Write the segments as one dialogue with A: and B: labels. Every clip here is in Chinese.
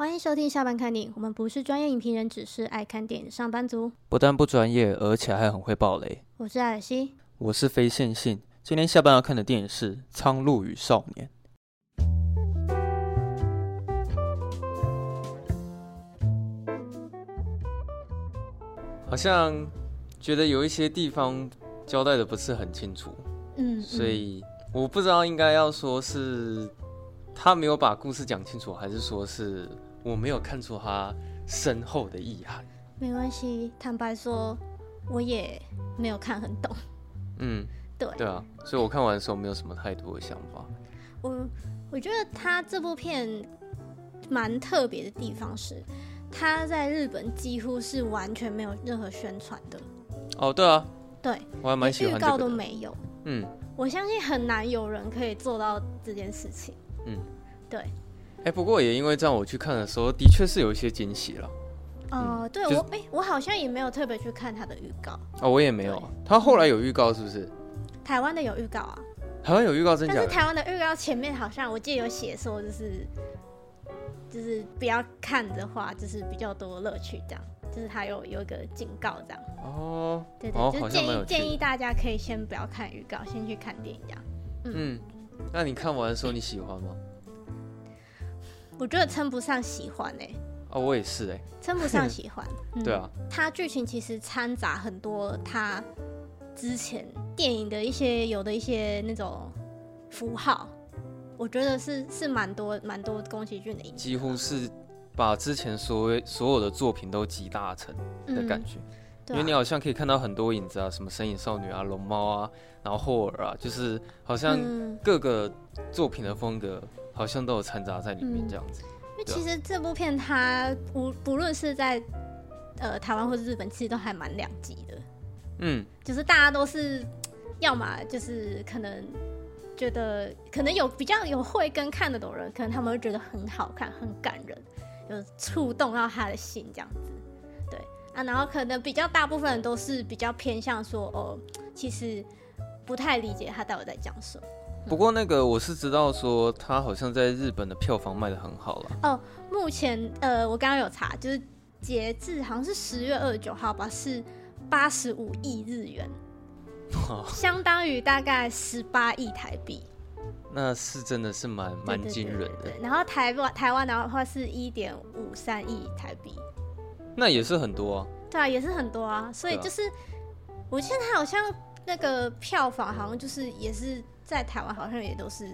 A: 欢迎收听下班看电影，我们不是专业影评人，只是爱看电影的上班族。
B: 不但不专业，而且还很会爆雷。
A: 我是艾尔西，
B: 我是非线性。今天下班要看的电影是《苍鹭与少年》。好像觉得有一些地方交代的不是很清楚，
A: 嗯，
B: 所以我不知道应该要说是他没有把故事讲清楚，还是说是。我没有看出他深厚的意涵。
A: 没关系，坦白说，我也没有看很懂。
B: 嗯，
A: 对，
B: 对啊，所以我看完的时候没有什么太多的想法。
A: 我我觉得他这部片蛮特别的地方是，他在日本几乎是完全没有任何宣传的。
B: 哦，对啊，
A: 对，
B: 我还蛮喜欢这个的。
A: 预告都没有。
B: 嗯，
A: 我相信很难有人可以做到这件事情。
B: 嗯，
A: 对。
B: 哎、欸，不过也因为这样，我去看的时候，的确是有一些惊喜了。
A: 哦、呃，对、就是、我，哎、欸，我好像也没有特别去看他的预告。
B: 哦，我也没有。他后来有预告是不是？
A: 台湾的有预告啊。
B: 台湾有预告，真的？
A: 但是台湾的预告前面好像我记得有写说，就是就是不要看的话，就是比较多乐趣这样。就是他有有一个警告这样。
B: 哦。
A: 对对，
B: 哦、
A: 就建议建议大家可以先不要看预告，先去看电影这样。嗯，
B: 嗯，那你看完的时候你喜欢吗？
A: 我觉得称不上喜欢哎、欸，
B: 哦，我也是哎、欸，
A: 称不上喜欢。嗯、
B: 对啊，
A: 它剧情其实掺杂很多它之前电影的一些有的一些那种符号，我觉得是是蛮多蛮多宫崎骏的影，
B: 几乎是把之前所谓所有的作品都集大成的感觉、因为你好像可以看到很多影子啊，什么神影少女啊、龙猫啊，然后霍尔啊，就是好像各个作品的风格。好像都有掺杂在里面这样子，
A: 因为其实这部片它不不论是在呃台湾或者日本，其实都还蛮两极的。
B: 嗯，
A: 就是大家都是要么就是可能觉得可能有比较有慧根看得懂人，可能他们会觉得很好看、很感人，有触动到他的心这样子。对啊，然后可能比较大部分人都是比较偏向说哦，其实不太理解他到底在讲什么。
B: 不过那个我是知道说，他好像在日本的票房卖的很好了。
A: 哦，目前呃，我刚刚有查，就是截至好像是十月二十九号吧，是八十五亿日元，相当于大概十八亿台币。
B: 那是真的是蛮蛮惊人的。
A: 对，然后台湾台湾的话是一点五三亿台币，
B: 那也是很多啊。
A: 对啊，也是很多啊。所以就是，啊、我记得他好像那个票房好像就是也是。在台湾好像也都是，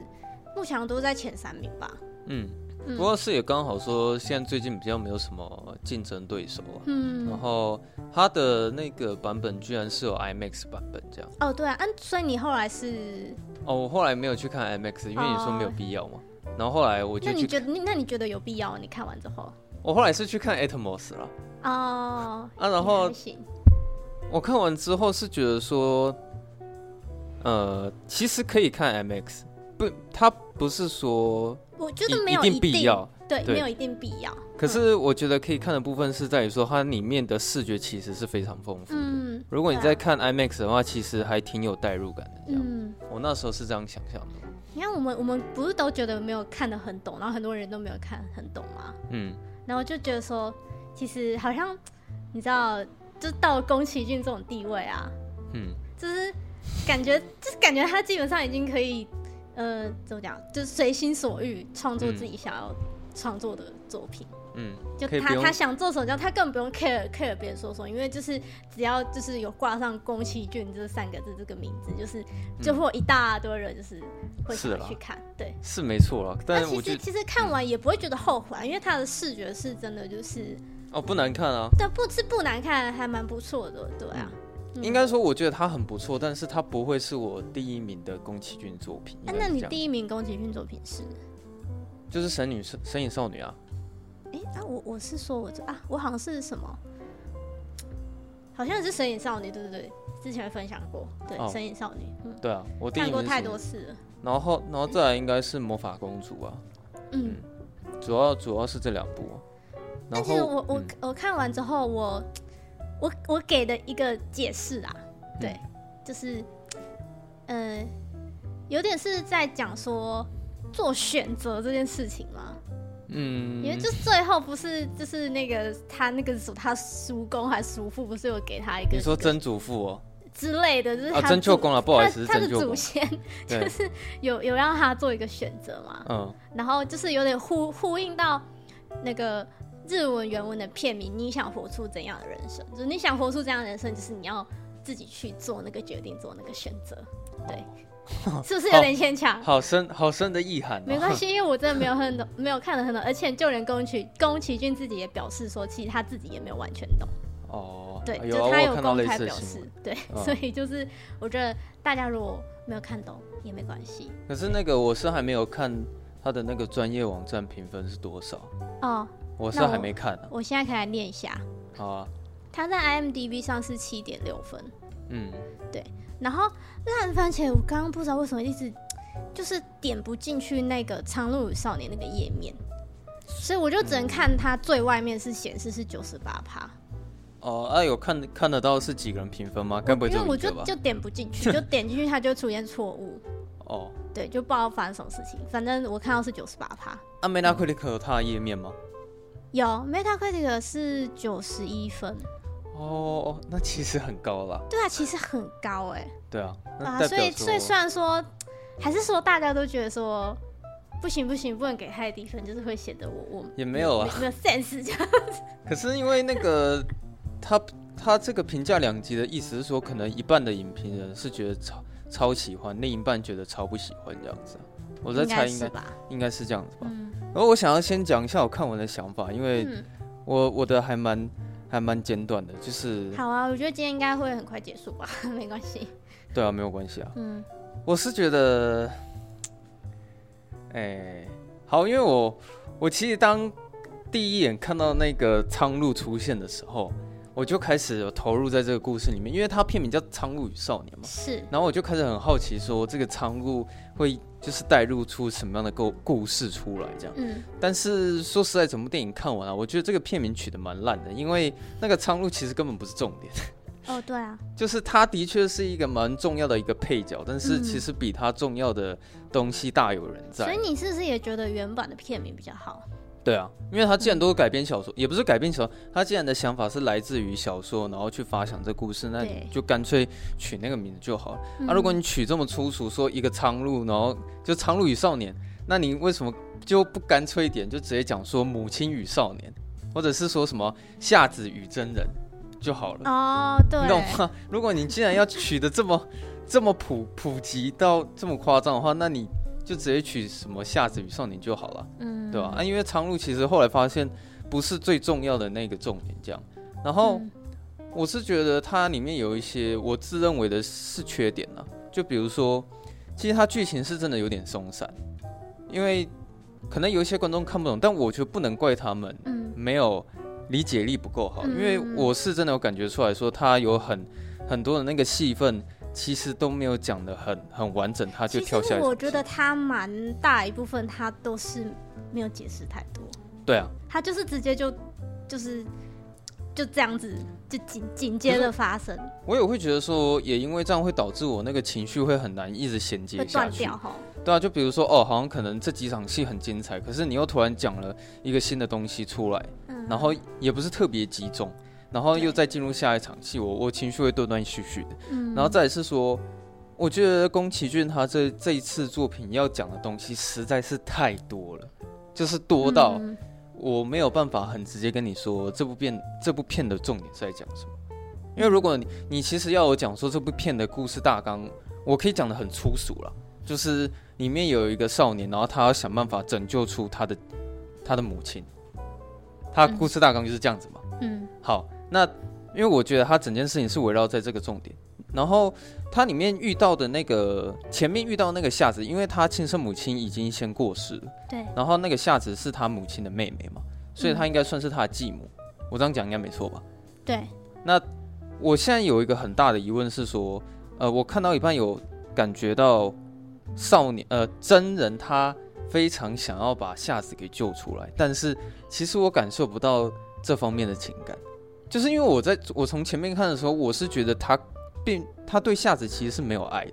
A: 目前都在前三名吧。
B: 嗯，不过是也刚好说，现在最近比较没有什么竞争对手啊。嗯，然后它的那个版本居然是有 IMAX 版本这样。
A: 哦，对啊，嗯，所以你后来是？
B: 哦，我后来没有去看 IMAX，因为你说没有必要嘛。哦、然后后来我就去。那
A: 你觉得？那你觉得有必要？你看完之后？
B: 我后来是去看 Atmos 了。
A: 哦。
B: 啊，然后我看完之后是觉得说。呃，其实可以看 MX，不，它不是说，
A: 我觉得没有
B: 一定必要，
A: 对，没有一定必要。
B: 可是我觉得可以看的部分是在于说，它里面的视觉其实是非常丰富的。嗯，如果你在看 IMAX 的话，其实还挺有代入感的。这样，嗯，我那时候是这样想象的。
A: 你看，我们我们不是都觉得没有看得很懂，然后很多人都没有看很懂吗？嗯，然后就觉得说，其实好像你知道，就到了宫崎骏这种地位啊，嗯，就是。感觉就是感觉他基本上已经可以，呃，怎么讲，就是随心所欲创作自己想要创作的作品。嗯，就他他想做什么，他根本不用 care care 别人说什么，因为就是只要就是有挂上宫崎骏这三个字这个名字，就是就会有一大堆人就是会想去看。对，
B: 是没错了。但
A: 其实其实看完也不会觉得后悔，因为他的视觉是真的就是
B: 哦不难看啊，
A: 对，不是不难看，还蛮不错的，对啊。
B: 应该说，我觉得他很不错，但是他不会是我第一名的宫崎骏作品。
A: 啊，那你第一名宫崎骏作品是？
B: 就是神女神神隐少女啊。
A: 哎、欸、啊，我我是说我这啊，我好像是什么？好像是神隐少女，对对对，之前分享过。对，哦、神隐少女，嗯，
B: 对啊，我第一名
A: 看过太多次了。
B: 然后，然后再来应该是魔法公主啊。嗯，嗯主要主要是这两部。
A: 但其实我我、嗯、我看完之后我。我我给的一个解释啊，对，嗯、就是，呃，有点是在讲说做选择这件事情嘛，嗯，因为就最后不是就是那个他那个他叔公还是叔父不是有给他一个
B: 你说曾祖父哦？
A: 之类的，就是
B: 他曾舅公了，不好意思，
A: 他的祖先就是有有让他做一个选择嘛，嗯，然后就是有点呼呼应到那个日文原文的片名，你想活出怎样的人生？就是你想活出怎样的人生，就是你要自己去做那个决定，做那个选择，对。是不是有点牵强？
B: 好深好深的意涵。
A: 没关系，因为我真的没有很懂，没有看得很懂，而且就连宫崎宫崎骏自己也表示说，其实他自己也没有完全懂。哦，对，就他有公开表示，对，所以就是我觉得大家如果没有看懂也没关系。
B: 可是那个我是还没有看他的那个专业网站评分是多少哦，我是还没看。
A: 我现在可以来念一下。
B: 好啊。
A: 他在 IMDB 上是七点六分。嗯，对。然后烂番茄，我刚刚不知道为什么一直就是点不进去那个《苍鹭与少年》那个页面，所以我就只能看它最外面是显示是九十八趴。
B: 哦，啊，有看看得到是几个人评分吗？该不会就
A: 因为我就就点不进去，就点进去它就出现错误。哦，对，就不知道发生什么事情。反正我看到是九十八趴。
B: 啊，Metacritic 有它的页面吗？
A: 有，Metacritic 是九十一分。
B: 哦，那其实很高了。
A: 对啊，其实很高哎。
B: 对啊，
A: 啊，所以所以虽然说，还是说大家都觉得说不行不行，不能给太低分，就是会显得我我
B: 也没有啊，
A: 没有 sense 这样子。
B: 可是因为那个 他他这个评价两极的意思是说，可能一半的影评人是觉得超超喜欢，另一半觉得超不喜欢这样子。我在猜应该应该是这样子吧。然后我想要先讲一下我看完的想法，因为我我的还蛮。还蛮简短的，就是
A: 好啊，我觉得今天应该会很快结束吧，没关系。
B: 对啊，没有关系啊。嗯，我是觉得，哎、欸，好，因为我我其实当第一眼看到那个苍鹭出现的时候，我就开始有投入在这个故事里面，因为它片名叫《苍鹭与少年》嘛。
A: 是。
B: 然后我就开始很好奇，说这个苍鹭会。就是带入出什么样的故故事出来，这样。嗯。但是说实在，整部电影看完了，我觉得这个片名取得蛮烂的，因为那个苍鹭其实根本不是重点。
A: 哦，对啊。
B: 就是他的确是一个蛮重要的一个配角，但是其实比他重要的东西大有人在。
A: 所以你是不是也觉得原版的片名比较好？
B: 对啊，因为他既然都是改编小说，嗯、也不是改编小说，他既然的想法是来自于小说，然后去发想这故事，那你就干脆取那个名字就好了。那、如果你取这么粗俗，说一个苍鹭，然后就《苍鹭与少年》，那你为什么就不干脆一点，就直接讲说母亲与少年，或者是说什么夏子与真人就好了？
A: 哦，对，
B: 你懂吗？如果你既然要取得这么这么普普及到这么夸张的话，那你。就直接取什么夏子与少年就好了，嗯，对吧？啊，因为长路其实后来发现不是最重要的那个重点，这样。然后我是觉得它里面有一些我自认为的是缺点呢，就比如说，其实它剧情是真的有点松散，因为可能有一些观众看不懂，但我觉得不能怪他们，嗯，没有理解力不够好，因为我是真的有感觉出来说它有很很多的那个戏份。其实都没有讲的很很完整，他就跳下来。
A: 我觉得他蛮大一部分，他都是没有解释太多。
B: 对啊，
A: 他就是直接就就是就这样子，就紧紧接着发生。
B: 我也会觉得说，也因为这样会导致我那个情绪会很难一直衔接下去。对啊，就比如说哦，好像可能这几场戏很精彩，可是你又突然讲了一个新的东西出来，嗯、然后也不是特别集中。然后又再进入下一场戏，我我情绪会断断续续的。嗯，然后再是说，我觉得宫崎骏他这这一次作品要讲的东西实在是太多了，就是多到我没有办法很直接跟你说这部片这部片的重点是在讲什么。因为如果你你其实要我讲说这部片的故事大纲，我可以讲的很粗俗了，就是里面有一个少年，然后他要想办法拯救出他的他的母亲，他故事大纲就是这样子嘛。嗯，好。那，因为我觉得他整件事情是围绕在这个重点，然后他里面遇到的那个前面遇到那个夏子，因为他亲生母亲已经先过世了，
A: 对，
B: 然后那个夏子是他母亲的妹妹嘛，所以他应该算是他的继母，嗯、我这样讲应该没错吧？
A: 对。
B: 那我现在有一个很大的疑问是说，呃，我看到一半有感觉到少年呃真人他非常想要把夏子给救出来，但是其实我感受不到这方面的情感。就是因为我在我从前面看的时候，我是觉得他并他对夏子其实是没有爱的，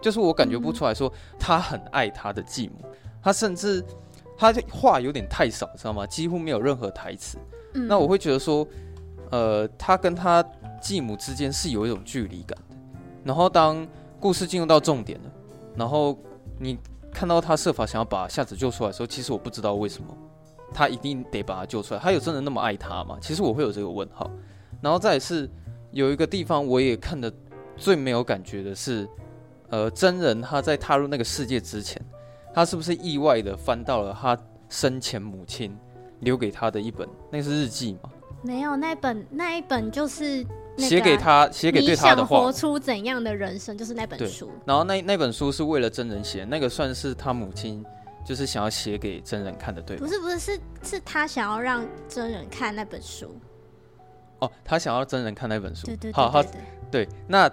B: 就是我感觉不出来说他很爱他的继母，他甚至他话有点太少，知道吗？几乎没有任何台词。嗯、那我会觉得说，呃，他跟他继母之间是有一种距离感的。然后当故事进入到重点了，然后你看到他设法想要把夏子救出来的时候，其实我不知道为什么他一定得把他救出来。他有真的那么爱他吗？其实我会有这个问号。然后再是有一个地方我也看的最没有感觉的是，呃，真人他在踏入那个世界之前。他是不是意外的翻到了他生前母亲留给他的一本，那是日记吗？
A: 没有，那本那一本就是
B: 写给他写给对他的话。
A: 活出怎样的人生，就是那本书。
B: 然后那那本书是为了真人写，那个算是他母亲就是想要写给真人看的，对？
A: 不是不是，是是他想要让真人看那本书。
B: 哦，他想要真人看那本书。
A: 对对对，对，对，好，好，
B: 对。那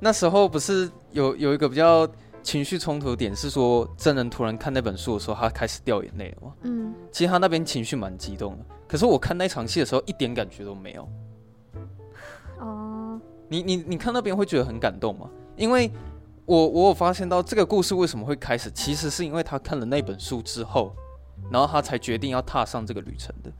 B: 那时候不是有有一个比较。情绪冲突的点是说，真人突然看那本书的时候，他开始掉眼泪了吗？嗯，其实他那边情绪蛮激动的，可是我看那场戏的时候，一点感觉都没有。哦，你你你看那边会觉得很感动吗？因为我我有发现到这个故事为什么会开始，其实是因为他看了那本书之后，然后他才决定要踏上这个旅程的。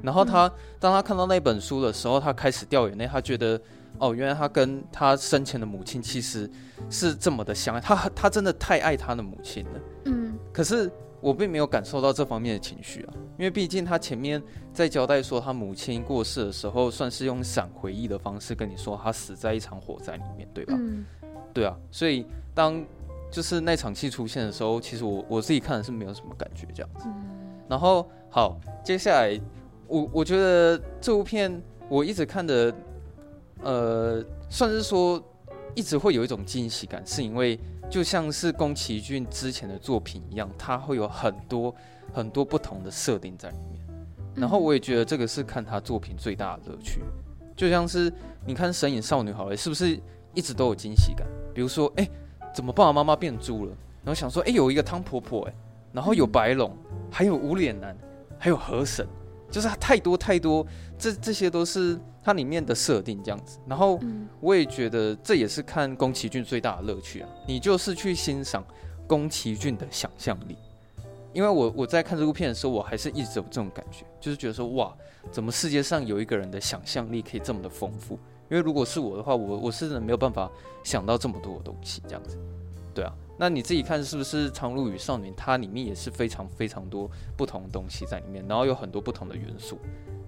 B: 然后他当他看到那本书的时候，他开始掉眼泪，他觉得。哦，原来他跟他生前的母亲其实是这么的相爱，他他真的太爱他的母亲了。嗯，可是我并没有感受到这方面的情绪啊，因为毕竟他前面在交代说他母亲过世的时候，算是用闪回忆的方式跟你说他死在一场火灾里面，对吧？嗯，对啊，所以当就是那场戏出现的时候，其实我我自己看的是没有什么感觉这样子。嗯，然后好，接下来我我觉得这部片我一直看的。呃，算是说一直会有一种惊喜感，是因为就像是宫崎骏之前的作品一样，他会有很多很多不同的设定在里面。然后我也觉得这个是看他作品最大的乐趣。就像是你看《神隐少女》好了，是不是一直都有惊喜感？比如说，哎，怎么爸爸妈妈变猪了？然后想说，哎，有一个汤婆婆，哎，然后有白龙，还有无脸男，还有河神，就是太多太多，这这些都是。它里面的设定这样子，然后我也觉得这也是看宫崎骏最大的乐趣啊。你就是去欣赏宫崎骏的想象力，因为我我在看这部片的时候，我还是一直有这种感觉，就是觉得说哇，怎么世界上有一个人的想象力可以这么的丰富？因为如果是我的话，我我是真的没有办法想到这么多的东西这样子。对啊，那你自己看是不是《苍鹭与少年》？它里面也是非常非常多不同的东西在里面，然后有很多不同的元素。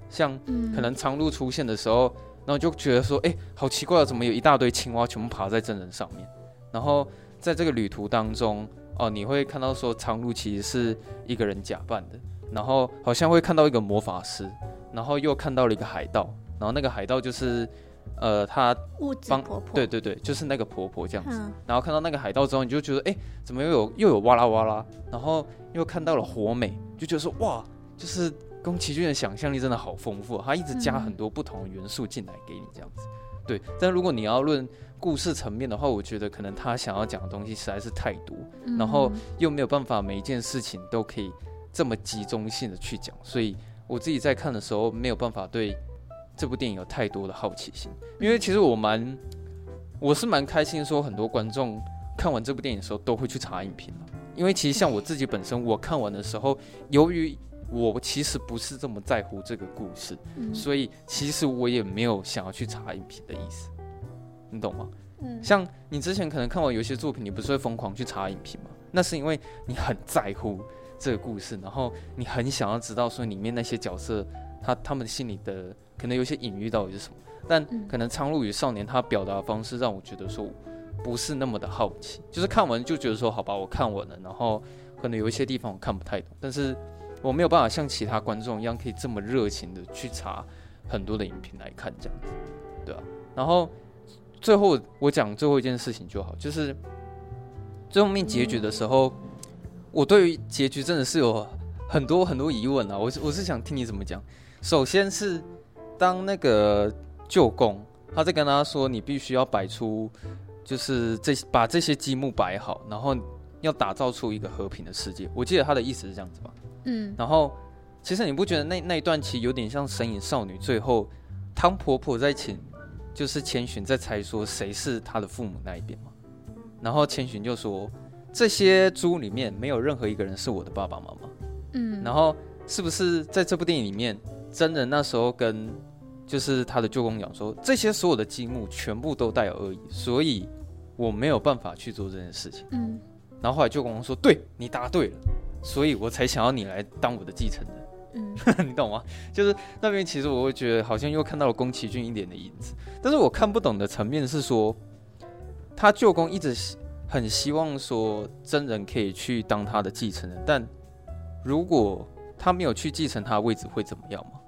B: 像可能苍鹭出现的时候，然后就觉得说，哎，好奇怪啊，怎么有一大堆青蛙全部爬在真人上面？然后在这个旅途当中，哦，你会看到说苍鹭其实是一个人假扮的，然后好像会看到一个魔法师，然后又看到了一个海盗，然后那个海盗就是，呃，他帮婆婆，对对对，就是那个婆婆这样子。然后看到那个海盗之后，你就觉得，哎，怎么又有又有哇啦哇啦？然后又看到了火美，就觉得说，哇，就是。宫崎骏的想象力真的好丰富，他一直加很多不同的元素进来给你这样子，对。但如果你要论故事层面的话，我觉得可能他想要讲的东西实在是太多，然后又没有办法每一件事情都可以这么集中性的去讲，所以我自己在看的时候没有办法对这部电影有太多的好奇心。因为其实我蛮，我是蛮开心说很多观众看完这部电影的时候都会去查影评，因为其实像我自己本身，我看完的时候，由于我其实不是这么在乎这个故事，嗯、所以其实我也没有想要去查影评的意思，你懂吗？嗯，像你之前可能看完有些作品，你不是会疯狂去查影评吗？那是因为你很在乎这个故事，然后你很想要知道说里面那些角色他他们心里的可能有些隐喻到底是什么。但可能《苍鹭与少年》他表达的方式让我觉得说不是那么的好奇，就是看完就觉得说好吧，我看完了，然后可能有一些地方我看不太懂，但是。我没有办法像其他观众一样，可以这么热情的去查很多的影评来看这样子，对吧？然后最后我讲最后一件事情就好，就是最后面结局的时候，我对于结局真的是有很多很多疑问啊。我是我是想听你怎么讲。首先是当那个舅公他在跟他说，你必须要摆出，就是这把这些积木摆好，然后要打造出一个和平的世界。我记得他的意思是这样子吧？嗯，然后其实你不觉得那那一段其实有点像《神隐少女》最后汤婆婆在请，就是千寻在猜说谁是他的父母那一边吗？然后千寻就说，这些猪里面没有任何一个人是我的爸爸妈妈。嗯，然后是不是在这部电影里面，真人那时候跟就是他的舅公讲说，这些所有的积木全部都带有恶意，所以我没有办法去做这件事情。嗯，然后后来舅公说，对，你答对了，所以我才想要你来当我的继承人。嗯，你懂吗？就是那边其实我会觉得好像又看到了宫崎骏一点的影子，但是我看不懂的层面是说，他舅公一直很希望说真人可以去当他的继承人，但如果他没有去继承他的位置会怎么样吗？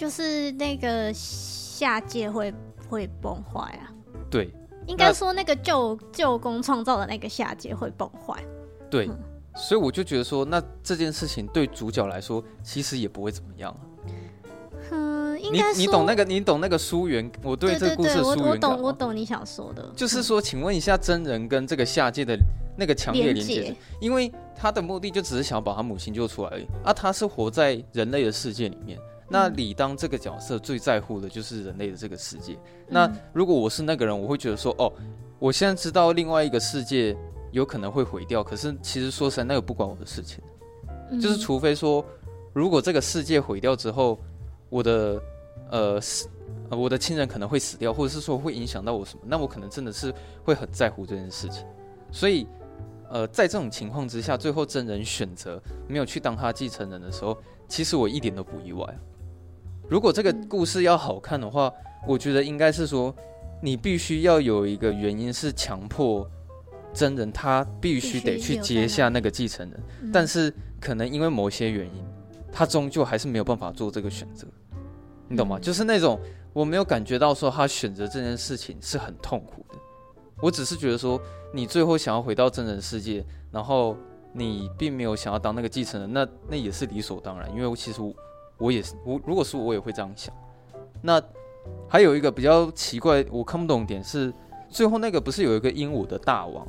A: 就是那个下界会会崩坏啊。
B: 对，
A: 应该说那个旧旧宫创造的那个下界会崩坏。
B: 对。嗯所以我就觉得说，那这件事情对主角来说，其实也不会怎么样啊。
A: 嗯，应该
B: 你你懂那个，你懂那个疏远。我对这个故事的疏远感。
A: 我懂，我懂你想说的。
B: 就是说，请问一下，真人跟这个下界的那个强烈连接，因为他的目的就只是想要把他母亲救出来而已。啊，他是活在人类的世界里面，那理当这个角色最在乎的就是人类的这个世界。那如果我是那个人，我会觉得说，哦，我现在知道另外一个世界。有可能会毁掉，可是其实说实在，那个不关我的事情。嗯、就是除非说，如果这个世界毁掉之后，我的呃死，我的亲人可能会死掉，或者是说会影响到我什么，那我可能真的是会很在乎这件事情。所以，呃，在这种情况之下，最后真人选择没有去当他继承人的时候，其实我一点都不意外。如果这个故事要好看的话，我觉得应该是说，你必须要有一个原因是强迫。真人他必须得去接下那个继承人，嗯、但是可能因为某些原因，他终究还是没有办法做这个选择，你懂吗？嗯、就是那种我没有感觉到说他选择这件事情是很痛苦的，我只是觉得说你最后想要回到真人世界，然后你并没有想要当那个继承人，那那也是理所当然，因为其实我，也是我如果是我，我也会这样想。那还有一个比较奇怪，我看不懂点是。最后那个不是有一个鹦鹉的大王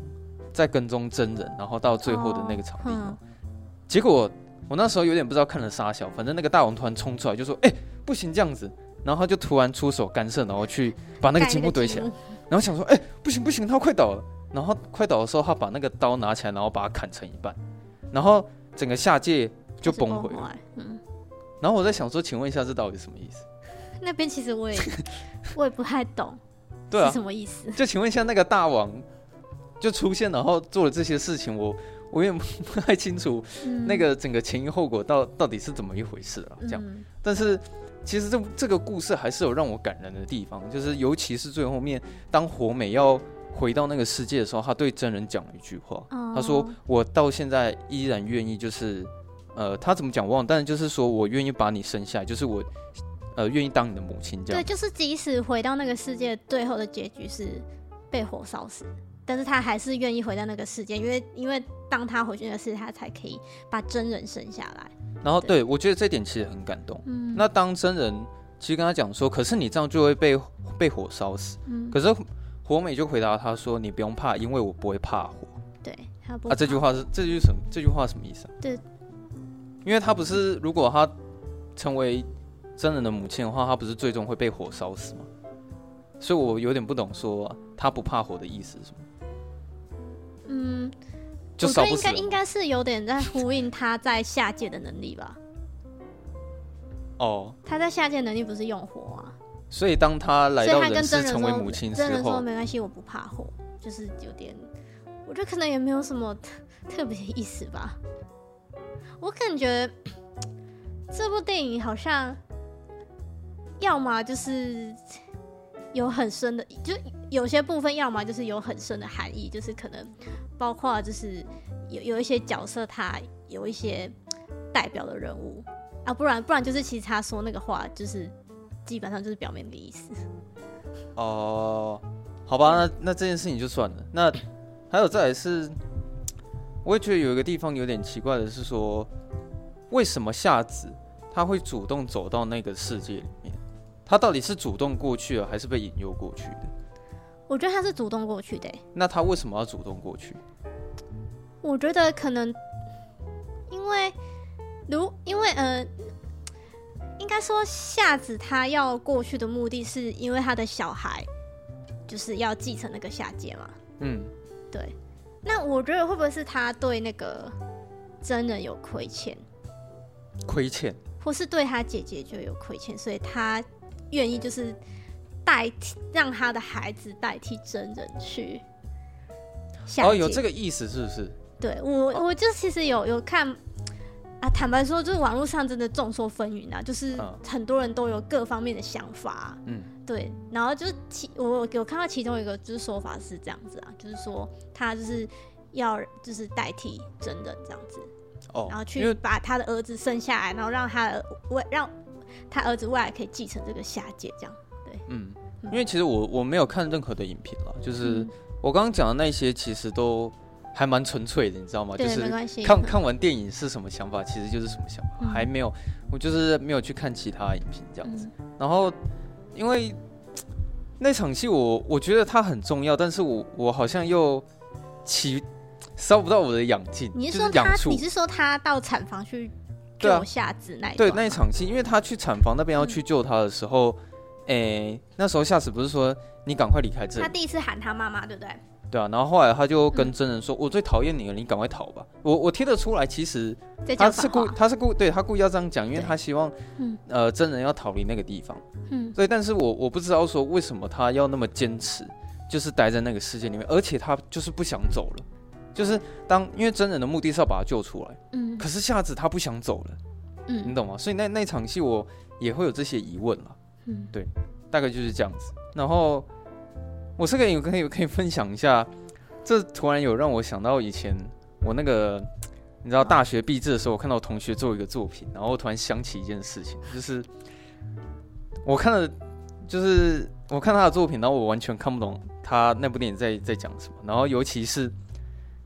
B: 在跟踪真人，然后到最后的那个场地吗？结果我那时候有点不知道看了啥小，反正那个大王突然冲出来就说：“哎，不行这样子。”然后他就突然出手干涉，然后去把那个积木堆起来。然后想说：“哎，不行不行，他快倒了。”然后快倒的时候，他把那个刀拿起来，然后把它砍成一半，然后整个下界就崩毁了。嗯。然后我在想说，请问一下，这到底什么意思？
A: 那边其实我也 我也不太懂。
B: 对啊，
A: 什么意思？
B: 就请问一下，那个大王就出现，然后做了这些事情，我我也不太清楚，那个整个前因后果到到底是怎么一回事啊？这样，但是其实这这个故事还是有让我感人的地方，就是尤其是最后面，当火美要回到那个世界的时候，他对真人讲了一句话，他说：“我到现在依然愿意，就是呃，他怎么讲忘了，但是就是说我愿意把你生下来，就是我。”呃，愿意当你的母亲这样。
A: 对，就是即使回到那个世界，最后的结局是被火烧死，但是他还是愿意回到那个世界，因为因为当他回去的是他才可以把真人生下来。
B: 然后，对，对我觉得这点其实很感动。嗯。那当真人其实跟他讲说，可是你这样就会被被火烧死。嗯。可是火美就回答他说：“你不用怕，因为我不会怕火。”
A: 对，他不
B: 啊。这句话是这句什么？这句话什么意思啊？
A: 对，
B: 因为他不是如果他成为。真人的母亲的话，他不是最终会被火烧死吗？所以我有点不懂，说他不怕火的意思是什么？
A: 嗯，就我觉得应该应该是有点在呼应他在下界的能力吧。
B: 哦，
A: 他在下界能力不是用火啊。
B: 所以当他来到人世成为母亲之后，
A: 真人说没关系，我不怕火，就是有点，我觉得可能也没有什么特别的意思吧。我感觉这部电影好像。要么就是有很深的，就有些部分；要么就是有很深的含义，就是可能包括就是有有一些角色，他有一些代表的人物啊，不然不然就是其实他说那个话，就是基本上就是表面的意思。
B: 哦、好吧，那那这件事情就算了。那还有再来是，我也觉得有一个地方有点奇怪的是说，为什么夏子他会主动走到那个世界里面？他到底是主动过去了，还是被引诱过去的？
A: 我觉得他是主动过去的。
B: 那他为什么要主动过去？
A: 我觉得可能因为，如因为呃，应该说夏子他要过去的目的是因为他的小孩就是要继承那个下界嘛。嗯，对。那我觉得会不会是他对那个真人有亏欠？
B: 亏欠，
A: 或是对他姐姐就有亏欠，所以他愿意就是代替让他的孩子代替真人去。
B: 哦，有这个意思是不是？
A: 对我，我就其实有有看啊。坦白说，就是网络上真的众说纷纭啊，就是很多人都有各方面的想法。嗯，对。然后就是其我有看到其中一个就是说法是这样子啊，就是说他就是要就是代替真人这样子。哦。然后去把他的儿子生下来，然后让他的未让他儿子未来可以继承这个下界，这样。对。
B: 嗯，因为其实我我没有看任何的影评了，就是我刚刚讲的那些其实都。还蛮纯粹的，你知道吗？就是看看完电影是什么想法，其实就是什么想法。嗯、还没有，我就是没有去看其他影评这样子。嗯、然后，因为那场戏我我觉得它很重要，但是我我好像又起烧不到我的养劲。
A: 你是说他？你是说他到产房去救夏子那一
B: 对那一场戏？因为他去产房那边要去救他的时候，哎、嗯欸，那时候夏子不是说你赶快离开这里？
A: 他第一次喊他妈妈，对不对？
B: 对啊，然后后来他就跟真人说：“嗯、我最讨厌你了，你赶快逃吧。我”我我听得出来，其实他是故他是故对他故意要这样讲，因为他希望嗯呃真人要逃离那个地方。嗯，对，但是我我不知道说为什么他要那么坚持，就是待在那个世界里面，而且他就是不想走了。就是当因为真人的目的是要把他救出来，嗯，可是夏子他不想走了，嗯，你懂吗？所以那那场戏我也会有这些疑问了。嗯，对，大概就是这样子。然后。我这个有可以可以分享一下，这突然有让我想到以前我那个，你知道大学毕制的时候，我看到同学做一个作品，然后突然想起一件事情，就是我看了，就是我看他的作品，然后我完全看不懂他那部电影在在讲什么，然后尤其是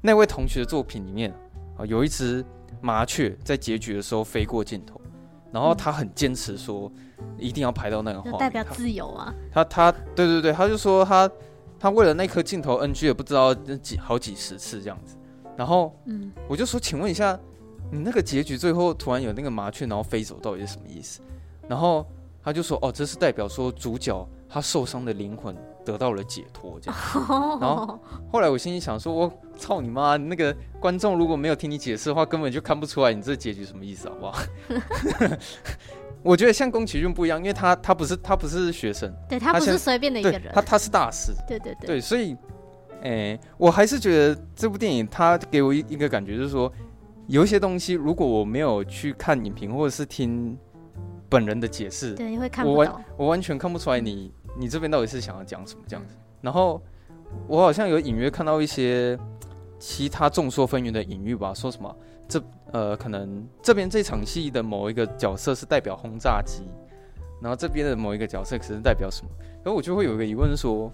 B: 那位同学的作品里面啊，有一只麻雀在结局的时候飞过镜头，然后他很坚持说。一定要拍到那个画，
A: 代表自由啊！
B: 他他，他对对对，他就说他他为了那颗镜头 NG 也不知道几好几十次这样子，然后嗯，我就说，请问一下，你那个结局最后突然有那个麻雀然后飞走，到底是什么意思？然后他就说，哦，这是代表说主角他受伤的灵魂得到了解脱这样。然后后来我心里想说，我操你妈！那个观众如果没有听你解释的话，根本就看不出来你这结局什么意思，好不好？我觉得像宫崎骏不一样，因为他他不是他不是学生，
A: 对他不是随便的一个人，
B: 他他是大师，
A: 对对对，
B: 对，所以，哎、欸，我还是觉得这部电影他给我一一个感觉，就是说有一些东西，如果我没有去看影评或者是听本人的解释，
A: 对，你会看不
B: 我完我完全看不出来你你这边到底是想要讲什么这样子。然后我好像有隐约看到一些其他众说纷纭的隐喻吧，说什么这。呃，可能这边这场戏的某一个角色是代表轰炸机，然后这边的某一个角色可是代表什么？然后我就会有一个疑问说，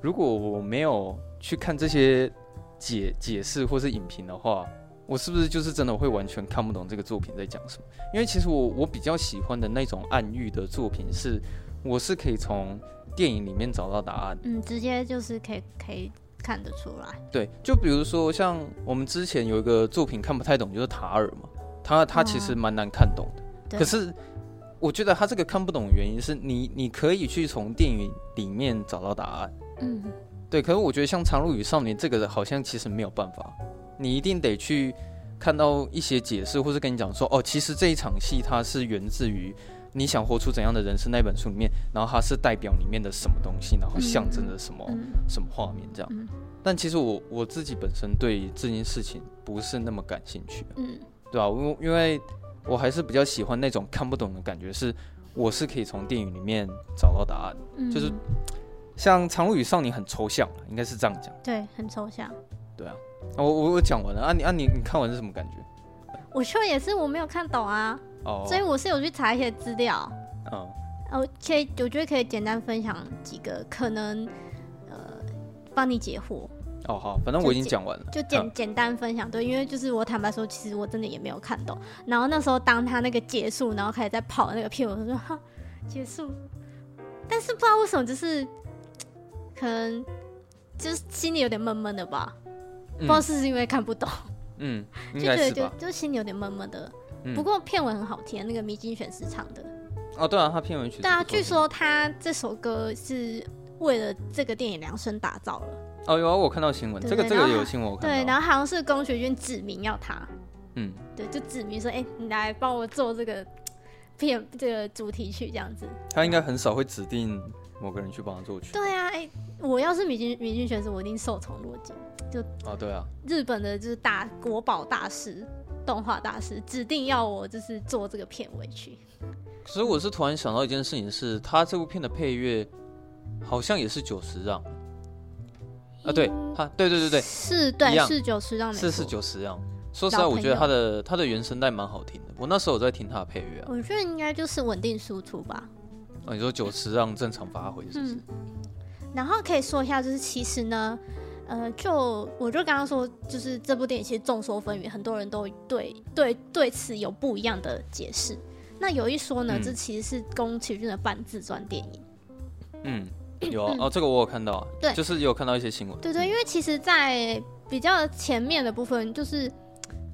B: 如果我没有去看这些解解释或是影评的话，我是不是就是真的会完全看不懂这个作品在讲什么？因为其实我我比较喜欢的那种暗喻的作品是，我是可以从电影里面找到答案，
A: 嗯，直接就是可以可以。看得出来，
B: 对，就比如说像我们之前有一个作品看不太懂，就是塔尔嘛，他他其实蛮难看懂的。哦、可是我觉得他这个看不懂的原因是你你可以去从电影里面找到答案，嗯，对。可是我觉得像《长路与少年》这个好像其实没有办法，你一定得去看到一些解释，或是跟你讲说，哦，其实这一场戏它是源自于。你想活出怎样的人生？那本书里面，然后它是代表里面的什么东西，然后象征着什么、嗯、什么画面这样。嗯、但其实我我自己本身对这件事情不是那么感兴趣，嗯，对吧、啊？因因为我还是比较喜欢那种看不懂的感觉，是我是可以从电影里面找到答案，嗯、就是像《长路与少年》很抽象，应该是这样讲。
A: 对，很抽象。
B: 对啊，我我我讲完了啊你，你啊你你看完是什么感觉？
A: 我说也是，我没有看懂啊。Oh. 所以我是有去查一些资料，嗯，哦，可以，我觉得可以简单分享几个可能，呃，帮你解惑。
B: 哦，好，反正我已经讲完了，
A: 就简简，单分享。对，因为就是我坦白说，其实我真的也没有看懂。然后那时候当他那个结束，然后开始在跑那个片，我就说哈结束，但是不知道为什么，就是可能就是心里有点闷闷的吧，嗯、不知道是不是因为看不懂，嗯，就觉得就就心里有点闷闷的。不过片尾很好听，那个迷津玄师唱的。
B: 哦，对啊，他片尾曲。
A: 对啊，据说他这首歌是为了这个电影量身打造了。
B: 哦，有啊，我看到新闻，这个这个有新闻我看到。
A: 对，然后好像是宫崎骏指名要他。嗯，对，就指明说，哎、欸，你来帮我做这个片这个主题曲这样子。
B: 他应该很少会指定某个人去帮他作曲。
A: 对啊，哎、欸，我要是米津米津玄师，我一定受宠若惊。就
B: 啊，对啊，
A: 日本的就是大国宝大师、动画大师，指定要我就是做这个片尾曲。
B: 所以我是突然想到一件事情是，是他这部片的配乐好像也是九十让。啊，对，他，对对对对，
A: 是，对，是九十让，
B: 是是九十让。说实在，我觉得他的他的原声带蛮好听的。我那时候我在听他的配乐啊。
A: 我觉得应该就是稳定输出吧。
B: 哦，你说久石让正常发挥是不是？嗯。
A: 然后可以说一下，就是其实呢。呃，就我就刚刚说，就是这部电影其实众说纷纭，很多人都对对对此有不一样的解释。那有一说呢，嗯、这其实是宫崎骏的半自传电影。嗯，
B: 有啊，哦，这个我有看到啊，对，就是有看到一些新闻。
A: 对对，因为其实，在比较前面的部分，就是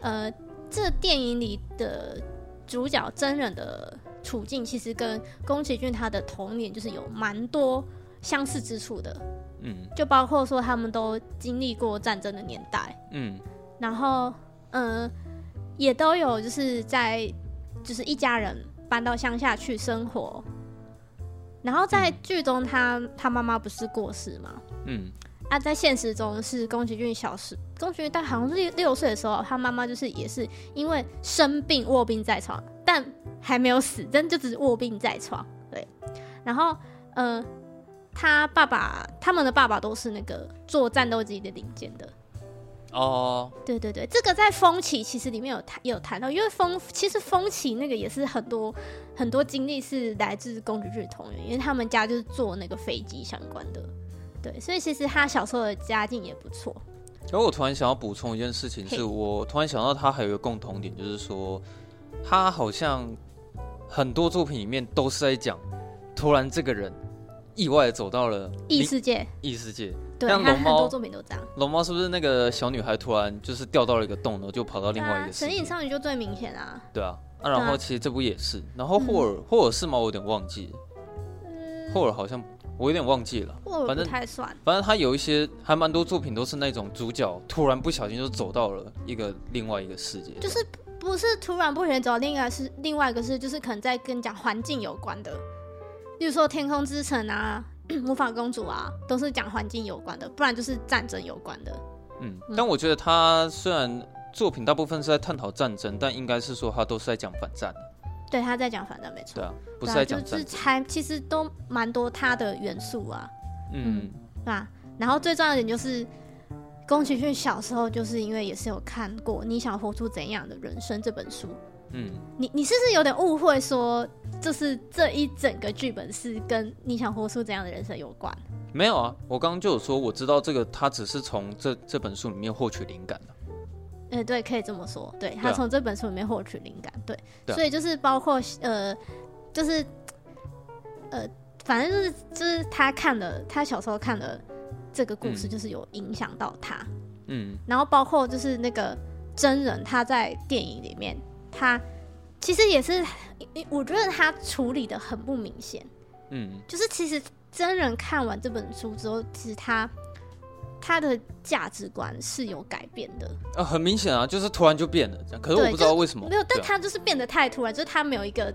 A: 呃，这电影里的主角真人的处境，其实跟宫崎骏他的童年就是有蛮多相似之处的。嗯，就包括说他们都经历过战争的年代，嗯，然后嗯、呃，也都有就是在就是一家人搬到乡下去生活，然后在剧中他、嗯、他妈妈不是过世吗？嗯，啊，在现实中是宫崎骏小时，宫崎骏他好像是六六岁的时候，他妈妈就是也是因为生病卧病在床，但还没有死，真就只是卧病在床，对，然后嗯。呃他爸爸，他们的爸爸都是那个做战斗机的零件的。哦，对对对，这个在风起其实里面有谈有谈到，因为风其实风起那个也是很多很多经历是来自宫崎骏童年，因为他们家就是做那个飞机相关的。对，所以其实他小时候的家境也不错。
B: 然后我突然想要补充一件事情，是我突然想到他还有一个共同点，就是说他好像很多作品里面都是在讲突然这个人。意外走到了
A: 异世界，
B: 异世界。
A: 对，像龙猫，很多作品都这样。
B: 龙猫是不是那个小女孩突然就是掉到了一个洞，然后就跑到另外一个世界？
A: 神隐少女就最明显啊。
B: 对啊，啊，然后其实这部也是。然后霍尔，霍尔是吗？我有点忘记了。霍尔好像我有点忘记了。
A: 霍尔不太算。
B: 反正他有一些还蛮多作品都是那种主角突然不小心就走到了一个另外一个世界。
A: 就是不是突然不小心走到另外是另外一个是，就是可能在跟讲环境有关的。例如说《天空之城》啊，《魔法公主》啊，都是讲环境有关的，不然就是战争有关的。
B: 嗯，但我觉得他虽然作品大部分是在探讨战争，但应该是说他都是在讲反战。
A: 对，他在讲反战，没错。
B: 对啊，不是在讲。
A: 就是还其实都蛮多他的元素啊。嗯，对吧？然后最重要的点就是，宫崎骏小时候就是因为也是有看过《你想活出怎样的人生》这本书。嗯，你你是不是有点误会说，就是这一整个剧本是跟你想活出怎样的人生有关？
B: 没有啊，我刚刚就有说，我知道这个他只是从这这本书里面获取灵感的。
A: 哎、欸，对，可以这么说，对，他从这本书里面获取灵感，对，所以就是包括呃，就是呃，反正就是就是他看了他小时候看了这个故事，就是有影响到他，嗯，然后包括就是那个真人他在电影里面。他其实也是，我觉得他处理的很不明显。嗯，就是其实真人看完这本书之后，其实他他的价值观是有改变的。
B: 呃，很明显啊，就是突然就变了这样。可是我不知道为什么。
A: 没有，但他就是变得太突然，就是他没有一个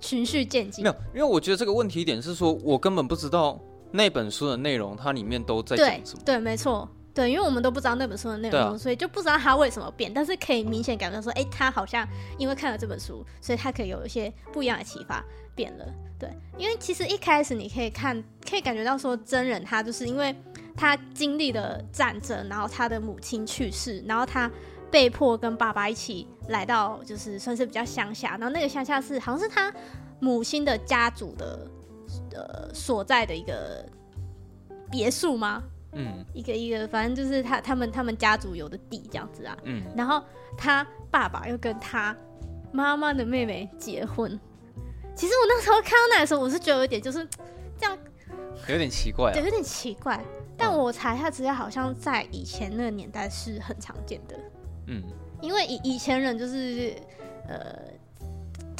A: 循序渐进。
B: 没有，因为我觉得这个问题点是说，我根本不知道那本书的内容，它里面都在讲什么。
A: 对，对，没错。对，因为我们都不知道那本书的内容，啊、所以就不知道他为什么变。但是可以明显感觉到说，哎，他好像因为看了这本书，所以他可以有一些不一样的启发，变了。对，因为其实一开始你可以看，可以感觉到说，真人他就是因为他经历了战争，然后他的母亲去世，然后他被迫跟爸爸一起来到，就是算是比较乡下。然后那个乡下是好像是他母亲的家族的呃所在的一个别墅吗？嗯，一个一个，反正就是他他们他们家族有的地这样子啊。嗯，然后他爸爸又跟他妈妈的妹妹结婚。其实我那时候看到那的时候，我是觉得有点就是这样，
B: 有点奇怪啊。
A: 对，有点奇怪。但我查一下资料，好像在以前那个年代是很常见的。嗯，因为以以前人就是呃。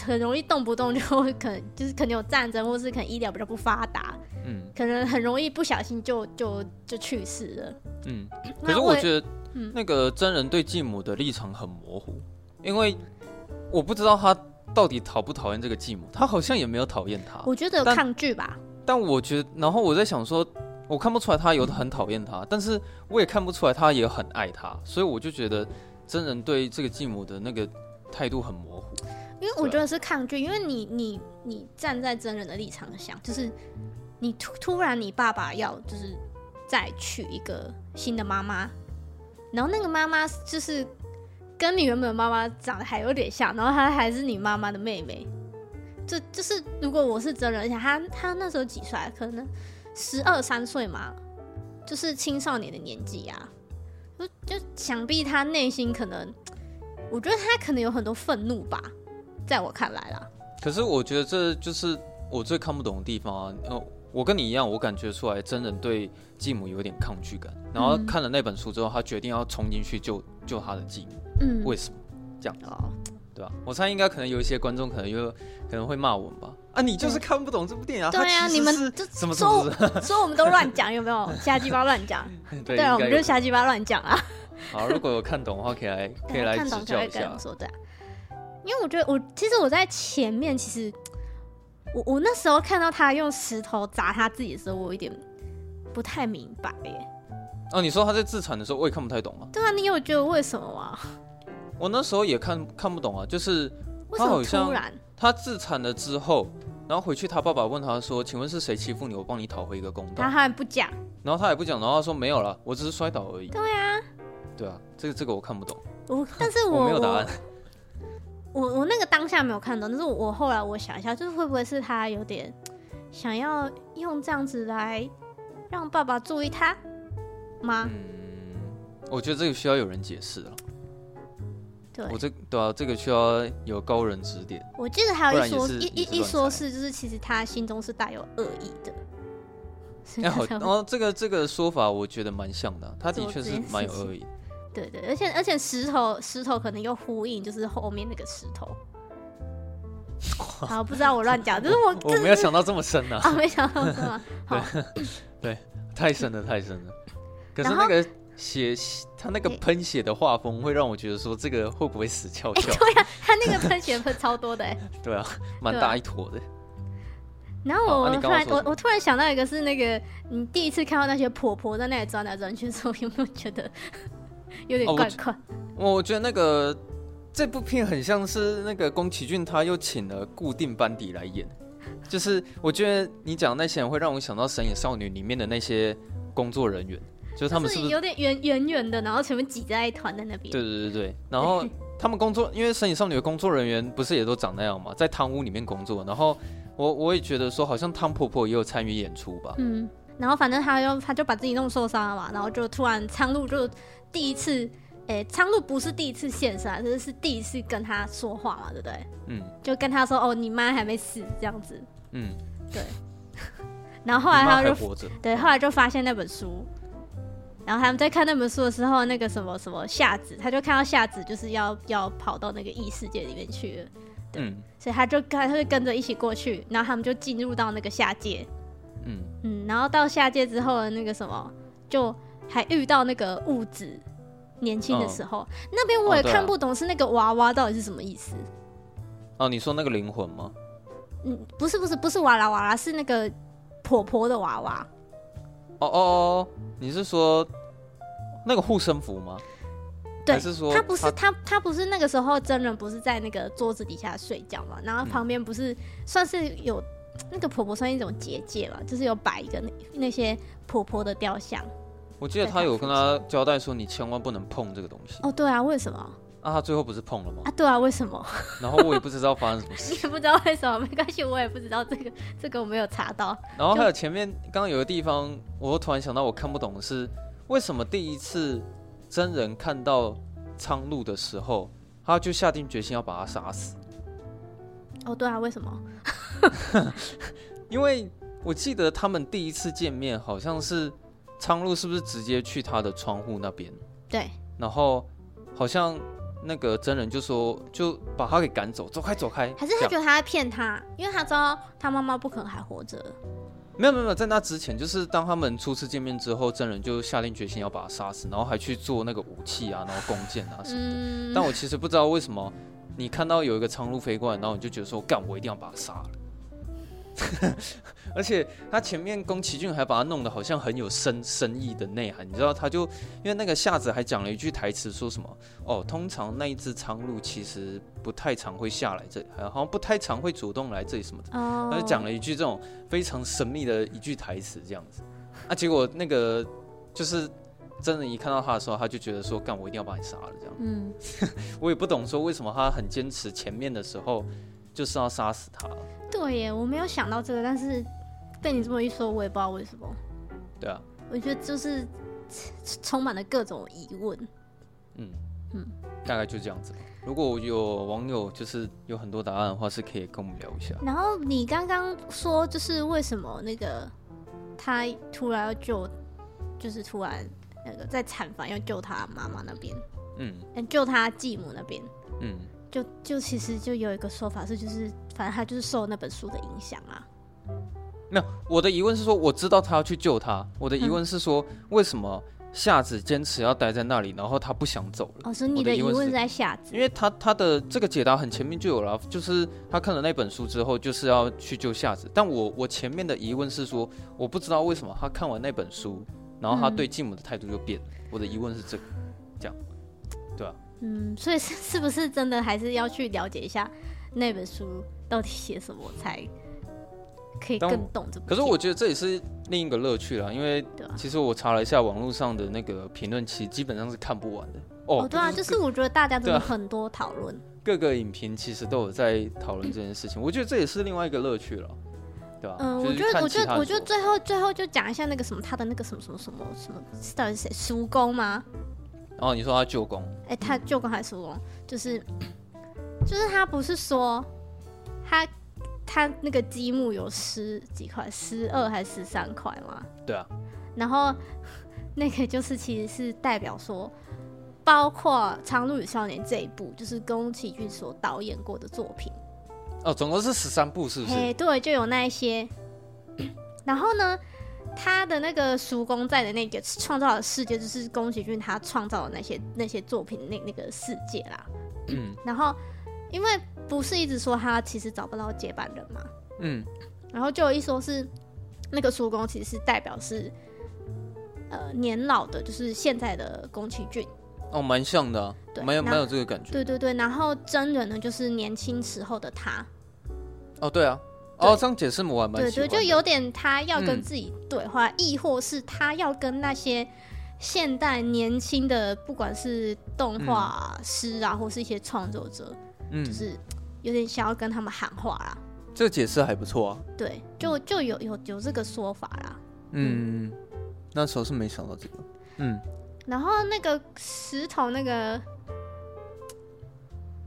A: 很容易动不动就会可能就是可能有战争，或是可能医疗比较不发达，嗯，可能很容易不小心就就就去世了，
B: 嗯。可是我觉得，那个真人对继母的立场很模糊，因为我不知道他到底讨不讨厌这个继母，他好像也没有讨厌他。
A: 我觉得有抗拒吧。
B: 但我觉得，然后我在想说，我看不出来他有很讨厌他，但是我也看不出来他也很爱他，所以我就觉得真人对这个继母的那个态度很模糊。
A: 因为我觉得是抗拒，因为你你你站在真人的立场想，就是你突突然你爸爸要就是再娶一个新的妈妈，然后那个妈妈就是跟你原本的妈妈长得还有点像，然后她还是你妈妈的妹妹。就就是，如果我是真人，而且他他那时候几岁？可能十二三岁嘛，就是青少年的年纪啊。就就想必他内心可能，我觉得他可能有很多愤怒吧，在我看来啦。
B: 可是我觉得这就是我最看不懂的地方啊。呃，我跟你一样，我感觉出来真人对继母有点抗拒感。然后看了那本书之后，他决定要冲进去救救他的继母。嗯，为什么这样？哦。对吧？我猜应该可能有一些观众可能又可能会骂我们吧？啊，你就是看不懂这部电影啊！
A: 对啊，你们就什么说说我们都乱讲，有没有 瞎鸡巴乱讲？对啊，我们就瞎鸡巴乱讲啊！
B: 好，如果有看懂的话，可以来 可以来指教一下。
A: 说对啊，因为我觉得我其实我在前面，其实我我那时候看到他用石头砸他自己的时候，我有点不太明白耶。
B: 哦，你说他在自残的时候，我也看不太懂啊。
A: 对啊，你有觉得为什么吗？
B: 我那时候也看看不懂啊，就是他好像他自残了之后，然后回去他爸爸问他说：“请问是谁欺负你？我帮你讨回一个公道。”
A: 他还不讲，
B: 然后他也不讲，然后他说没有了，我只是摔倒而已。
A: 对啊，
B: 对啊，这个这个我看不懂。
A: 我但是 我，
B: 我没有答案。
A: 我我那个当下没有看懂，但是我后来我想一下，就是会不会是他有点想要用这样子来让爸爸注意他吗？
B: 嗯，我觉得这个需要有人解释了。
A: 对，
B: 我这对啊，这个需要有高人指点。
A: 我记得还有一说一一一说是，就是其实他心中是带有恶意的。
B: 哎，好，然后这个这个说法我觉得蛮像的，啊，他的确是蛮有恶意。
A: 对对，而且而且石头石头可能又呼应，就是后面那个石头。好，不知道我乱讲，就是我
B: 我没有想到这么深呢，啊。
A: 啊，没想到是吗？好，
B: 对，太深了，太深了。可是那个。血，他那个喷血的画风会让我觉得说，这个会不会死翘翘？
A: 欸、对呀、啊，他那个喷血喷超多的 哎。
B: 对啊，蛮大一坨的。
A: 然后我突然，我我突然想到一个，是那个你第一次看到那些婆婆在那里转来转去的时候，有没有觉得 有点怪怪？
B: 哦、我觉得那个这部片很像是那个宫崎骏，他又请了固定班底来演。就是我觉得你讲的那些人会让我想到《神隐少女》里面的那些工作人员。就是他们是，不是，
A: 是有点圆圆圆的，然后前面挤在一团在那边。
B: 对对对对，然后 他们工作，因为《神隐少女》的工作人员不是也都长那样嘛，在汤屋里面工作。然后我我也觉得说，好像汤婆婆也有参与演出吧。
A: 嗯，然后反正他就他就把自己弄受伤了嘛，然后就突然苍鹭就第一次，哎，苍鹭不是第一次现身，这是是第一次跟他说话嘛，对不对？嗯，就跟他说哦，你妈还没死这样子。嗯，对。然后后来他就，对，后来就发现那本书。然后他们在看那本书的时候，那个什么什么夏子，他就看到夏子就是要要跑到那个异世界里面去了，对，嗯、所以他就跟他就跟着一起过去，然后他们就进入到那个下界，嗯嗯，然后到下界之后的那个什么，就还遇到那个物质年轻的时候，哦、那边我也看不懂是那个娃娃到底是什么意思。
B: 哦，你说那个灵魂吗？
A: 嗯，不是不是不是娃啦娃啦，是那个婆婆的娃娃。
B: 哦哦哦，你是说那个护身符吗？
A: 对，
B: 还是说
A: 他不是他他不是那个时候真人不是在那个桌子底下睡觉嘛？然后旁边不是算是有那个婆婆算一种结界嘛？就是有摆一个那那些婆婆的雕像。
B: 我记得他有跟他交代说，你千万不能碰这个东西。
A: 哦，对啊，为什么？
B: 啊，他最后不是碰了吗？
A: 啊，对啊，为什么？
B: 然后我也不知道发生什么事。
A: 你也不知道为什么？没关系，我也不知道这个，这个我没有查到。
B: 然后还有前面刚刚有个地方，我突然想到，我看不懂的是为什么第一次真人看到苍鹭的时候，他就下定决心要把他杀死。
A: 哦，对啊，为什么？
B: 因为我记得他们第一次见面，好像是苍鹭是不是直接去他的窗户那边？
A: 对。
B: 然后好像。那个真人就说，就把他给赶走，走开，走开。
A: 还是他觉得他在骗他，因为他知道他妈妈不可能还活着。
B: 没有没有没有，在那之前，就是当他们初次见面之后，真人就下定决心要把他杀死，然后还去做那个武器啊，然后弓箭啊什么的。嗯、但我其实不知道为什么，你看到有一个苍鹭飞过来，然后你就觉得说，干，我一定要把他杀了。而且他前面宫崎骏还把他弄得好像很有深深意的内涵，你知道？他就因为那个夏子还讲了一句台词，说什么？哦，通常那一只苍鹭其实不太常会下来这里，好像不太常会主动来这里什么的。他就讲了一句这种非常神秘的一句台词，这样子。啊，结果那个就是真的，一看到他的时候，他就觉得说，干，我一定要把你杀了，这样。嗯，我也不懂说为什么他很坚持前面的时候就是要杀死他。
A: 对耶，我没有想到这个，但是。被你这么一说，我也不知道为什么。
B: 对啊，
A: 我觉得就是 充满了各种疑问。
B: 嗯嗯，大概就这样子。如果有网友就是有很多答案的话，是可以跟我们聊一下。
A: 然后你刚刚说，就是为什么那个他突然要救，就是突然那个在产房要救他妈妈那边，嗯，救他继母那边，嗯，就就其实就有一个说法是，就是反正他就是受那本书的影响啊。
B: 没有，我的疑问是说，我知道他要去救他。我的疑问是说，嗯、为什么夏子坚持要待在那里，然后他不想走了？
A: 哦，所以你的疑问是在夏子，
B: 因为他他的这个解答很前面就有了，就是他看了那本书之后，就是要去救夏子。但我我前面的疑问是说，我不知道为什么他看完那本书，然后他对继母的态度就变了。嗯、我的疑问是这个？
A: 嗯，所以是 是不是真的还是要去了解一下那本书到底写什么才？可以更懂这，
B: 可是我觉得这也是另一个乐趣啦，因为其实我查了一下网络上的那个评论，其实基本上是看不完的
A: 哦。对啊，就是我觉得大家都有很多讨论，
B: 各个影评其实都有在讨论这件事情，我觉得这也是另外一个乐趣了，对吧？
A: 嗯，我觉得，我觉得，我觉得最后最后就讲一下那个什么他的那个什么什么什么什么，到底是谁？叔公吗？
B: 哦，你说他舅公？
A: 哎，他舅公还是叔公？就是就是他不是说他。他那个积木有十几块，十二还是十三块吗？
B: 对啊。
A: 然后那个就是其实是代表说，包括《苍鹭与少年》这一部，就是宫崎骏所导演过的作品。
B: 哦，总共是十三部，是不是？
A: 哎，对，就有那一些。然后呢，他的那个叔公在的那个创造的世界，就是宫崎骏他创造的那些那些作品那那个世界啦。嗯。然后，因为。不是一直说他其实找不到接班人嘛？嗯，然后就有一说是那个叔公其实是代表是呃年老的，就是现在的宫崎骏
B: 哦，蛮像的、啊，对，蛮有没有这个感觉。
A: 对对对，然后真人呢就是年轻时候的他。
B: 哦，对啊，对哦，这样解释我还蛮喜欢。
A: 对对，就有点他要跟自己对话，嗯、亦或是他要跟那些现代年轻的，不管是动画师啊，嗯、或是一些创作者，嗯，就是。有点想要跟他们喊话啦，
B: 这个解释还不错啊。
A: 对，就就有有有这个说法啦。
B: 嗯，嗯，那时候是没想到这个。嗯，
A: 然后那个石头那个，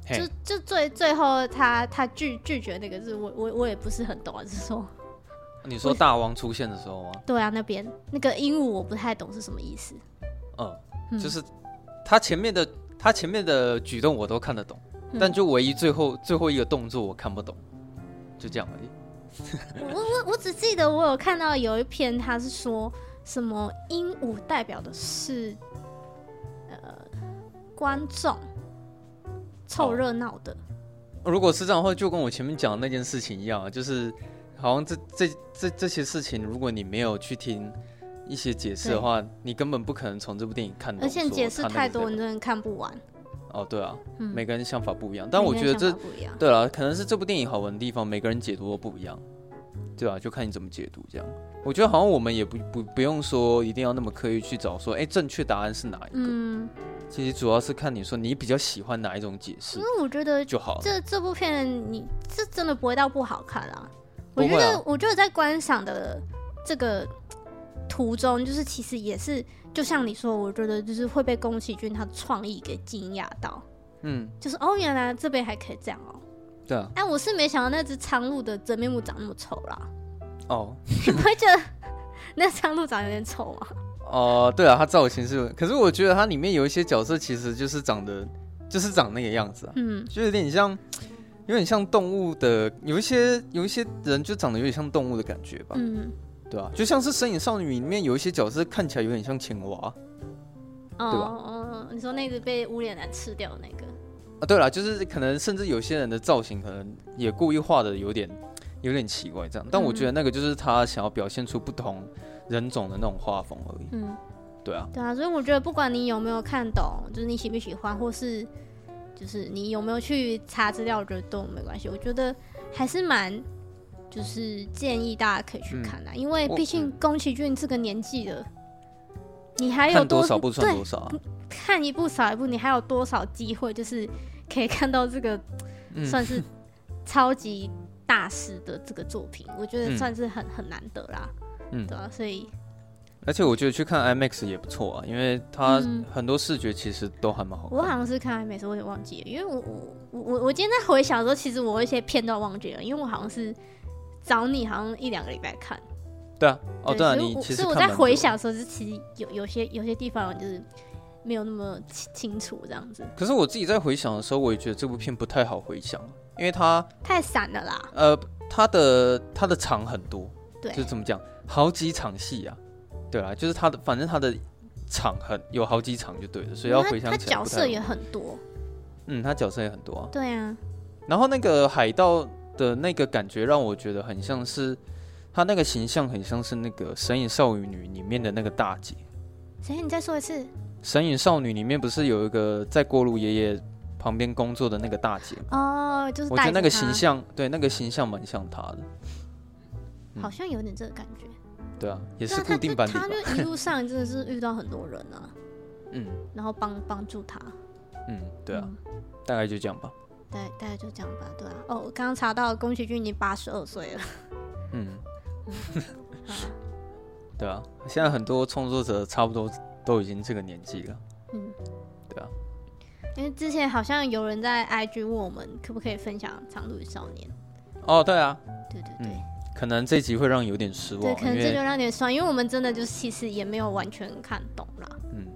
A: 就就最最后他他拒拒绝那个字，我我我也不是很懂啊，是说，
B: 你说大王出现的时候吗？
A: 对啊，那边那个鹦鹉我不太懂是什么意思。
B: 嗯，就是他前面的他前面的举动我都看得懂。但就唯一最后最后一个动作我看不懂，就这样而已。
A: 我我我只记得我有看到有一篇，他是说什么鹦鹉代表的是呃观众凑热闹的。
B: 如果是这样的话，就跟我前面讲的那件事情一样啊，就是好像这这这这些事情，如果你没有去听一些解释的话，你根本不可能从这部电影看到。
A: 而且解释太多，你真的看不完。
B: 哦，对啊，嗯、每个人想法不一样，但我觉得这对啊，可能是这部电影好玩的地方，每个人解读都不一样，对啊，就看你怎么解读这样。我觉得好像我们也不不不用说一定要那么刻意去找说，哎，正确答案是哪一个？嗯，其实主要是看你说你比较喜欢哪一种解释。因为
A: 我觉得
B: 就好。
A: 这这部片你这真的不会到不好看啊。我觉得、啊、我觉得在观赏的这个途中，就是其实也是。就像你说，我觉得就是会被宫崎骏他的创意给惊讶到，嗯，就是哦，原来这边还可以这样哦，
B: 对啊，
A: 哎，我是没想到那只苍鹭的真面目长那么丑啦，
B: 哦，
A: 你不会觉得那苍鹭长有点丑吗？
B: 哦，对啊，它造型是，可是我觉得它里面有一些角色其实就是长得就是长那个样子啊，嗯，就有点像有点像动物的，有一些有一些人就长得有点像动物的感觉吧，嗯，对啊，就像是《身影少女》里面有一些角色看起来有点像青蛙，
A: 哦、对吧？哦，你说那只被无脸男吃掉的那个
B: 啊？对了，就是可能甚至有些人的造型可能也故意画的有点有点奇怪这样，但我觉得那个就是他想要表现出不同人种的那种画风而已。嗯，对啊，
A: 对啊，所以我觉得不管你有没有看懂，就是你喜不喜欢，或是就是你有没有去查资料，我觉得都没关系。我觉得还是蛮。就是建议大家可以去看啦，嗯、因为毕竟宫崎骏这个年纪了，嗯、你还有多，
B: 多少不算多少啊？
A: 看一部少一部，你还有多少机会？就是可以看到这个算是超级大师的这个作品，嗯、我觉得算是很很难得啦。嗯，对啊，所以
B: 而且我觉得去看 IMAX 也不错啊，因为它很多视觉其实都还蛮好看。
A: 我好像是看 IMAX，我也忘记了，因为我我我我今天在回想的时候，其实我一些片段忘记了，因为我好像是。找你好像一两个礼拜看，
B: 对啊，哦对啊，你其实
A: 我在回想的时候，是其实有有些有些地方就是没有那么清清楚这样子。
B: 可是我自己在回想的时候，我也觉得这部片不太好回想，因为它
A: 太散了啦。
B: 呃，它的它的场很多，
A: 对，
B: 就怎么讲，好几场戏啊，对啊，就是它的反正它的场很有好几场就对了，所以要回想起来，
A: 角色也很多，
B: 嗯，他角色也很多啊，
A: 对啊，
B: 然后那个海盗。的那个感觉让我觉得很像是，他那个形象很像是那个《神隐少女》里面的那个大姐。
A: 谁？你再说一次。
B: 《神隐少女》里面不是有一个在锅炉爷爷旁边工作的那个大姐吗？
A: 哦，就是。
B: 我觉得那个形象，对，那个形象蛮像她的。
A: 好像有点这个感觉。
B: 对啊，也是固定班底。
A: 他就一路上真的是遇到很多人啊。嗯。然后帮帮助他。
B: 嗯，对啊，大概就这样吧。
A: 对大概就这样吧，对啊。哦，我刚刚查到宫崎骏已经八十二岁了。嗯。
B: 对啊，现在很多创作者差不多都已经这个年纪了。嗯。对啊。
A: 因为之前好像有人在 IG 问我们，可不可以分享《长路与少年》？
B: 哦，对啊。
A: 对对对。
B: 可能这集会让你有点失望。
A: 对，可能这就让你失望，因为我们真的就是其实也没有完全看懂啦。
B: 嗯。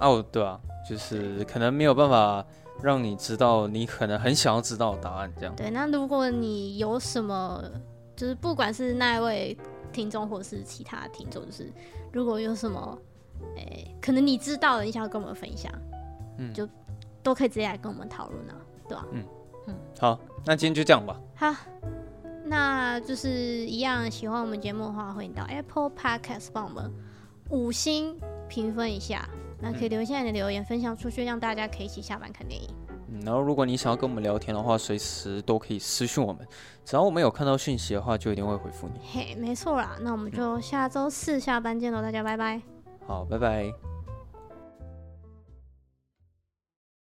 B: 哦，对啊，就是可能没有办法。让你知道你可能很想要知道的答案，这样。
A: 对，那如果你有什么，就是不管是那一位听众，或是其他听众，就是如果有什么，诶、欸，可能你知道的，你想要跟我们分享，嗯，就都可以直接来跟我们讨论啊，对吧？嗯
B: 嗯，好，那今天就这样吧。
A: 好，那就是一样，喜欢我们节目的话，欢迎到 Apple Podcast 帮我们五星评分一下。那可以留下你的留言，分享出去，让大家可以一起下班看电影。
B: 嗯，然后如果你想要跟我们聊天的话，随时都可以私讯我们，只要我们有看到讯息的话，就一定会回复你。
A: 嘿，没错啦，那我们就下周四下班见喽，大家拜拜。
B: 好，拜拜。